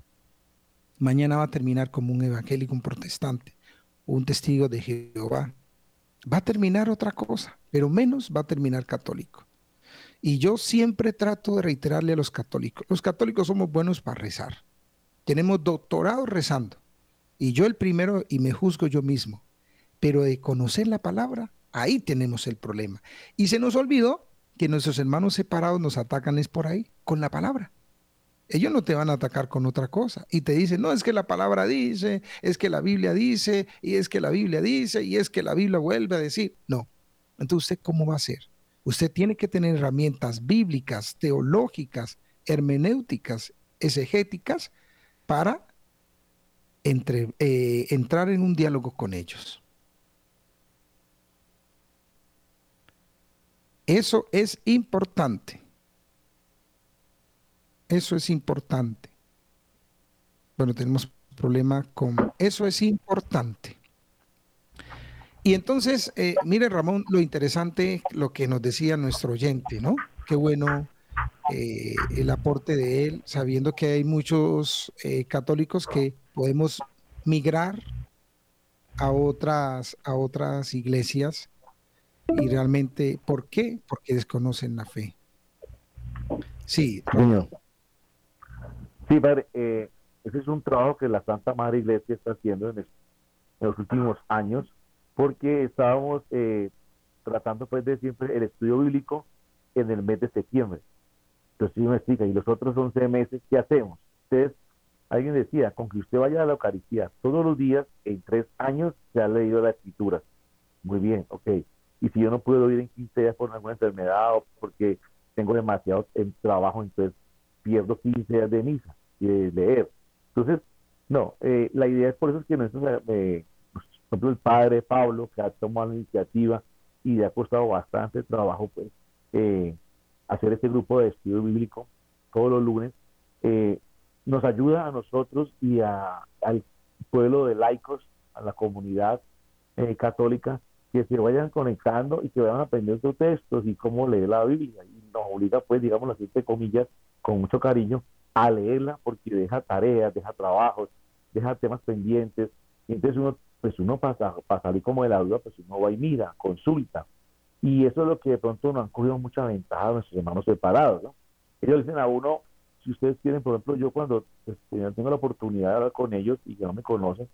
Speaker 1: mañana va a terminar como un evangélico, un protestante, un testigo de Jehová. Va a terminar otra cosa, pero menos va a terminar católico. Y yo siempre trato de reiterarle a los católicos, los católicos somos buenos para rezar. Tenemos doctorado rezando. Y yo el primero, y me juzgo yo mismo. Pero de conocer la palabra, ahí tenemos el problema. Y se nos olvidó que nuestros hermanos separados nos atacan es por ahí, con la palabra. Ellos no te van a atacar con otra cosa. Y te dicen, no, es que la palabra dice, es que la Biblia dice, y es que la Biblia dice, y es que la Biblia vuelve a decir. No. Entonces, ¿usted cómo va a hacer? Usted tiene que tener herramientas bíblicas, teológicas, hermenéuticas, exegéticas, para entre, eh, entrar en un diálogo con ellos. Eso es importante. Eso es importante. Bueno, tenemos problema con... Eso es importante. Y entonces, eh, mire Ramón, lo interesante, lo que nos decía nuestro oyente, ¿no? Qué bueno eh, el aporte de él, sabiendo que hay muchos eh, católicos que podemos migrar a otras, a otras iglesias y realmente, ¿por qué? Porque desconocen la fe. Sí,
Speaker 2: Señor. Sí, eh, ese es un trabajo que la Santa Madre Iglesia está haciendo en, los últimos años, porque estábamos eh, tratando pues de siempre el estudio bíblico en el mes de septiembre. Entonces, me explica, y los otros 11 meses, ¿qué hacemos? Ustedes, alguien decía, con que usted vaya a la Eucaristía todos los días, en tres años se ha leído la Escritura. Muy bien, ok. Y si yo no puedo ir en 15 días por alguna enfermedad o porque tengo demasiado trabajo, entonces pierdo 15 días de misa leer. Entonces, no, eh, la idea es por eso que nosotros, eh, pues, por ejemplo, el padre Pablo, que ha tomado la iniciativa y le ha costado bastante trabajo, pues, eh, hacer este grupo de estudio bíblico todos los lunes, nos ayuda a nosotros y al pueblo de laicos, a la comunidad católica, que se vayan conectando y que vayan aprendiendo textos y cómo leer la Biblia. Y nos obliga, pues, digamos, las siete comillas, con mucho cariño, a leerla porque deja tareas, deja trabajos, deja temas pendientes. Y entonces uno, pues uno pasa, para salir como de la duda, pues uno va y mira, consulta. Y eso es lo que de pronto nos han cogido mucha ventaja a nuestros hermanos separados, ¿no? Ellos dicen a uno, si ustedes quieren, por ejemplo, yo cuando pues, tengo la oportunidad de hablar con ellos y que no me conocen,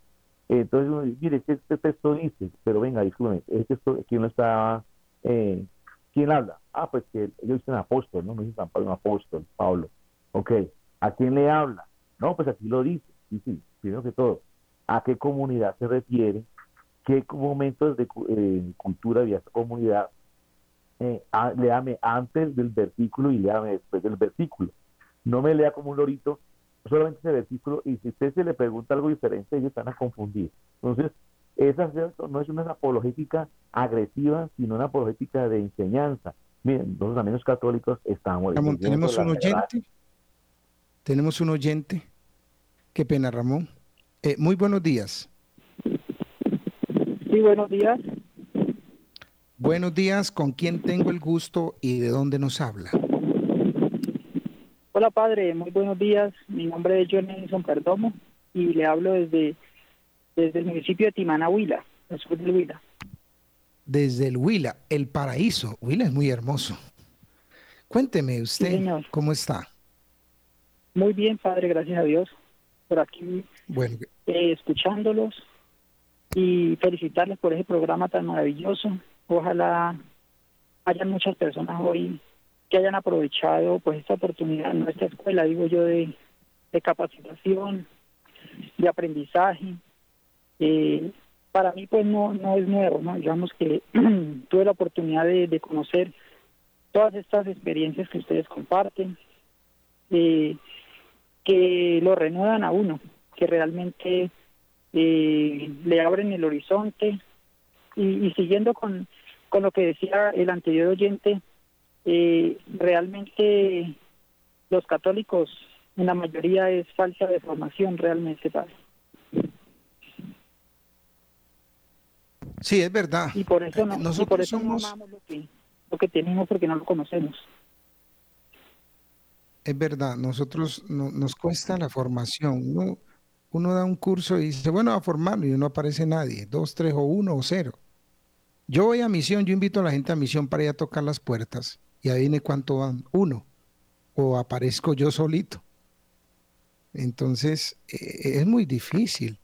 Speaker 2: entonces uno dice, mire, este texto dice, pero venga, disculpen, este texto, ¿quién no está, eh, quién habla? Ah, pues que ellos dicen apóstol, ¿no? Me dicen Pablo, apóstol, Pablo. Ok, ¿A quién le habla? No, pues aquí lo dice. Sí, sí, primero que todo. ¿A qué comunidad se refiere? ¿Qué momentos de eh, cultura había esta comunidad? Eh, léame antes del versículo y léame después del versículo. No me lea como un lorito solamente ese versículo y si usted se le pregunta algo diferente, ellos están a confundir. Entonces, esa no es una apologética agresiva, sino una apologética de enseñanza. Miren, nosotros también los católicos estamos...
Speaker 1: Tenemos un oyente. Tenemos un oyente. Qué pena, Ramón. Eh, muy buenos días.
Speaker 4: Sí, buenos días.
Speaker 1: Buenos días, ¿con quién tengo el gusto y de dónde nos habla?
Speaker 4: Hola, padre, muy buenos días. Mi nombre es John Nelson Perdomo y le hablo desde, desde el municipio de Timana, Huila, al sur del Huila.
Speaker 1: Desde el Huila, el paraíso. Huila es muy hermoso. Cuénteme usted, ¿cómo está?
Speaker 4: Muy bien, Padre, gracias a Dios, por aquí eh, escuchándolos y felicitarles por ese programa tan maravilloso. Ojalá hayan muchas personas hoy que hayan aprovechado pues esta oportunidad en nuestra escuela, digo yo, de, capacitación, de aprendizaje. Eh, para mí pues no, no es nuevo, ¿no? Digamos que tuve la oportunidad de, de conocer todas estas experiencias que ustedes comparten. Eh, que lo renuevan a uno, que realmente eh, le abren el horizonte. Y, siguiendo con, con lo que decía el anterior oyente, eh, realmente los católicos, en la mayoría es falsa de formación realmente, padre.
Speaker 1: Sí, es verdad.
Speaker 4: Y por eso no, Nosotros por eso somos... amamos lo que, lo que tenemos porque no lo conocemos.
Speaker 1: Es verdad, nosotros nos cuesta la formación. Uno, da un curso y dice, bueno, a formarlo y no aparece nadie, dos, tres o uno o cero. Yo voy a misión, yo invito a la gente a misión para ir a tocar las puertas y ahí viene cuánto van, uno, o aparezco yo solito. Entonces, eh, es muy difícil.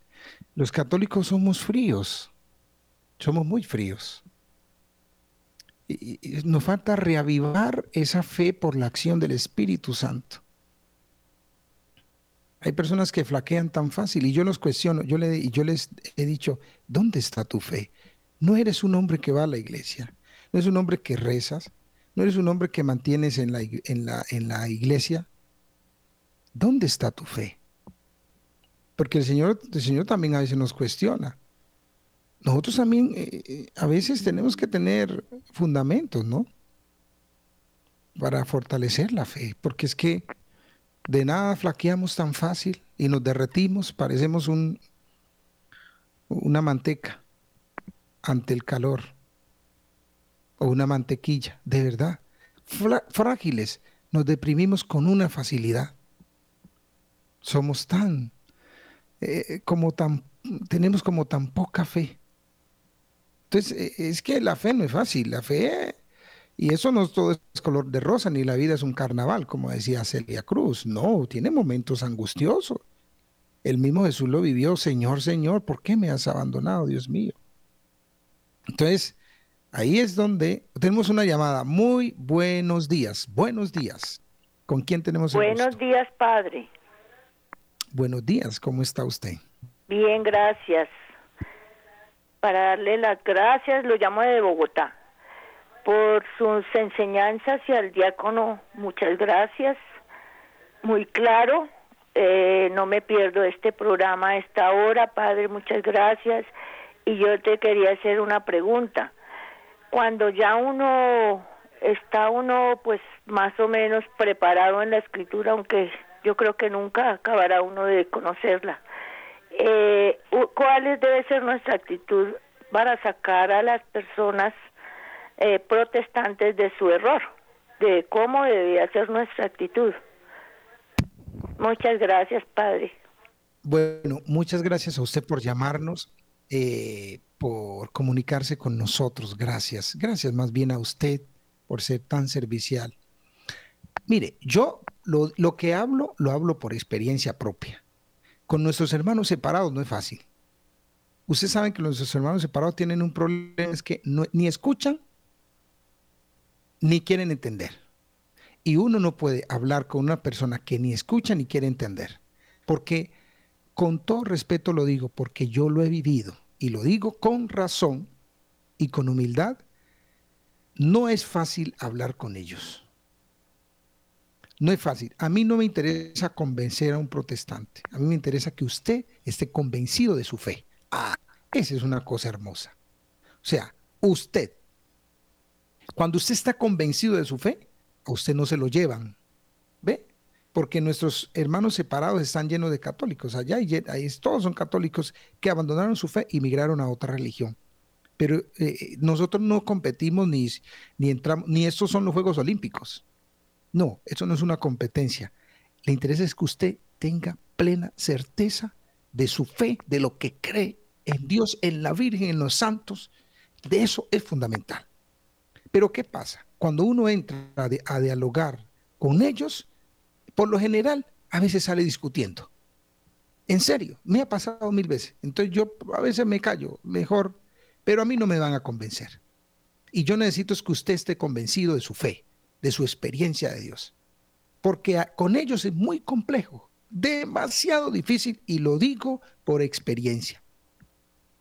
Speaker 1: Los católicos somos fríos, somos muy fríos. Nos falta reavivar esa fe por la acción del Espíritu Santo. Hay personas que flaquean tan fácil y yo los cuestiono, yo, yo les he dicho, ¿dónde está tu fe? No eres un hombre que va a la iglesia, no eres un hombre que rezas, no eres un hombre que mantienes en la iglesia. ¿Dónde está tu fe? Porque el Señor, el Señor también a veces nos cuestiona nosotros también eh, eh, a veces tenemos que tener fundamentos, ¿no? Para fortalecer la fe, porque es que de nada flaqueamos tan fácil y nos derretimos, parecemos un, una manteca ante el calor o una mantequilla, de verdad. frágiles, nos deprimimos con una facilidad. Somos tan, eh, como tan, tenemos como tan poca fe entonces, e, es que la fe no es fácil, la fe, y eso no todo es color de rosa, ni la vida es un carnaval, como decía Celia Cruz, no, tiene momentos angustiosos. El mismo Jesús lo vivió, Señor, Señor, ¿por qué me has abandonado, Dios mío? Entonces, ahí es donde tenemos una llamada. Muy buenos días, buenos días. ¿Con quién tenemos
Speaker 5: el Buenos días, Padre.
Speaker 1: Buenos días, ¿cómo está usted?
Speaker 5: Bien, gracias para darle las gracias, lo llamo de Bogotá, por sus enseñanzas y al diácono, muchas gracias, muy claro, eh, no me pierdo este programa a esta hora, Padre, muchas gracias. Y yo te quería hacer una pregunta. Cuando ya uno está uno pues más o menos preparado en la escritura, aunque yo creo que nunca acabará uno de conocerla eh, cuál debe ser nuestra actitud para sacar a las personas eh, protestantes de su error, de cómo debía ser nuestra actitud. Muchas gracias, Padre.
Speaker 1: Bueno, muchas gracias a usted por llamarnos, eh, por comunicarse con nosotros. Gracias. Gracias más bien a usted por ser tan servicial. Mire, yo lo, lo que hablo, lo hablo por experiencia propia con nuestros hermanos separados no es fácil. Ustedes saben que nuestros hermanos separados tienen un problema, es que ni escuchan ni quieren entender. Y uno no puede hablar con una persona que ni escucha ni quiere entender. Porque, con todo respeto lo digo, porque yo lo he vivido y lo digo con razón y con humildad, no es fácil hablar con ellos. No es fácil. A mí no me interesa convencer a un protestante. A mí me interesa que usted esté convencido de su fe. Ah, esa es una cosa hermosa. O sea, usted, cuando usted está convencido de su fe, a usted no se lo llevan. ¿Ve? Porque nuestros hermanos separados están llenos de católicos. Allá ahí todos son católicos que abandonaron su fe y migraron a otra religión. Pero eh, nosotros no competimos ni, ni entramos, ni estos son los Juegos Olímpicos. No, eso no es una competencia. Le interesa es que usted tenga plena certeza de su fe, de lo que cree en Dios, en la Virgen, en los santos. De eso es fundamental. Pero ¿qué pasa? Cuando uno entra a, a dialogar con ellos, por lo general, a veces sale discutiendo. En serio, me ha pasado mil veces. Entonces yo a veces me callo, mejor, pero a mí no me van a convencer. Y yo necesito es que usted esté convencido de su fe de su experiencia de Dios. Porque con ellos es muy complejo, demasiado difícil, y lo digo por experiencia.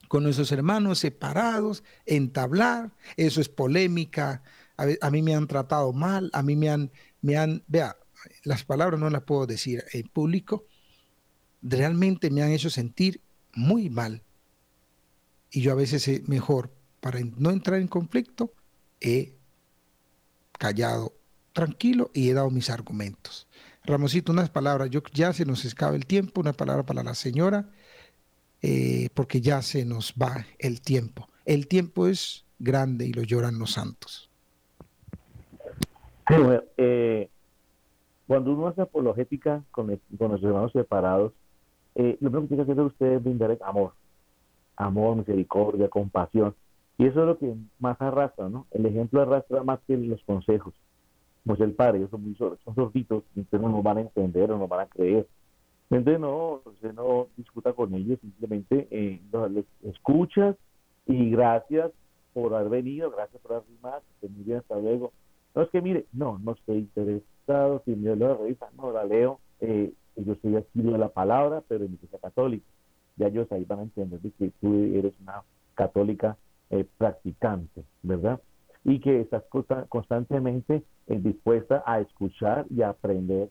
Speaker 1: Con nuestros hermanos separados, entablar, eso es polémica, a, mí me han tratado mal, a mí me han, me han, vea, las palabras no las puedo decir en público, realmente me han hecho sentir muy mal. Y yo a veces eh, mejor, para no entrar en conflicto, he callado tranquilo y he dado mis argumentos. Ramosito, unas palabras, yo ya se nos escapa el tiempo, una palabra para la señora, eh, porque ya se nos va el tiempo. El tiempo es grande y lo lloran los santos.
Speaker 2: Eh, cuando uno hace apologética con, con los hermanos separados, eh, lo primero que tiene que hacer usted es brindar amor, amor, misericordia, compasión. Y eso es lo que más arrastra, ¿no? El ejemplo arrastra más que los consejos. Pues el padre, ellos son muy son sorditos, entonces no nos van a entender o no van a creer. Entonces no, usted no discuta con ellos, simplemente eh, escuchas y gracias por haber venido, gracias por haber rimado, que muy bien, hasta luego. No es que mire, no, no estoy interesado, si me lo revisa, no la leo, eh, yo soy aquí de la palabra, pero en mi iglesia católica. Ya ellos ahí van a entender que tú eres una católica eh, practicante, ¿verdad? Y que estás constantemente eh, dispuesta a escuchar y a aprender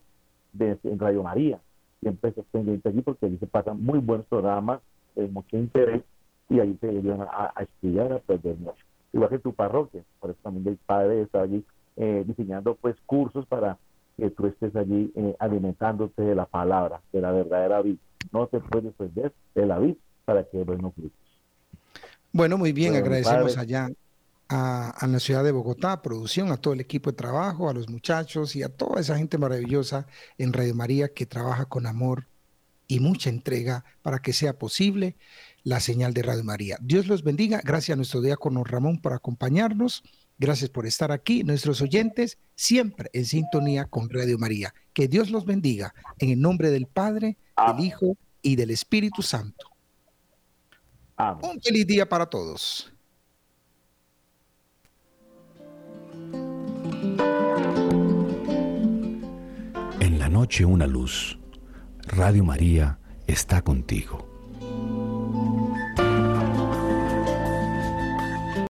Speaker 2: de, en Radio María. Siempre estás pendiente aquí porque allí se pasan muy buenos programas, de mucho interés, y ahí te ayudan a, estudiar, a aprender mucho. Igual que tu parroquia, por eso también el padre está allí eh, diseñando pues cursos para que tú estés allí eh, alimentándote de la palabra, de la verdadera vida. No te puedes perder de la vida para que no frutos.
Speaker 1: Bueno, muy bien, agradecemos allá a, a, la ciudad de Bogotá, a producción, a todo el equipo de trabajo, a los muchachos y a toda esa gente maravillosa en Radio María que trabaja con amor y mucha entrega para que sea posible la señal de Radio María. Dios los bendiga. Gracias a nuestro diácono Ramón por acompañarnos. Gracias por estar aquí, nuestros oyentes, siempre en sintonía con Radio María. Que Dios los bendiga en el nombre del Padre, del Hijo y del Espíritu Santo. Un feliz día para todos.
Speaker 6: En la noche una luz. Radio María está contigo.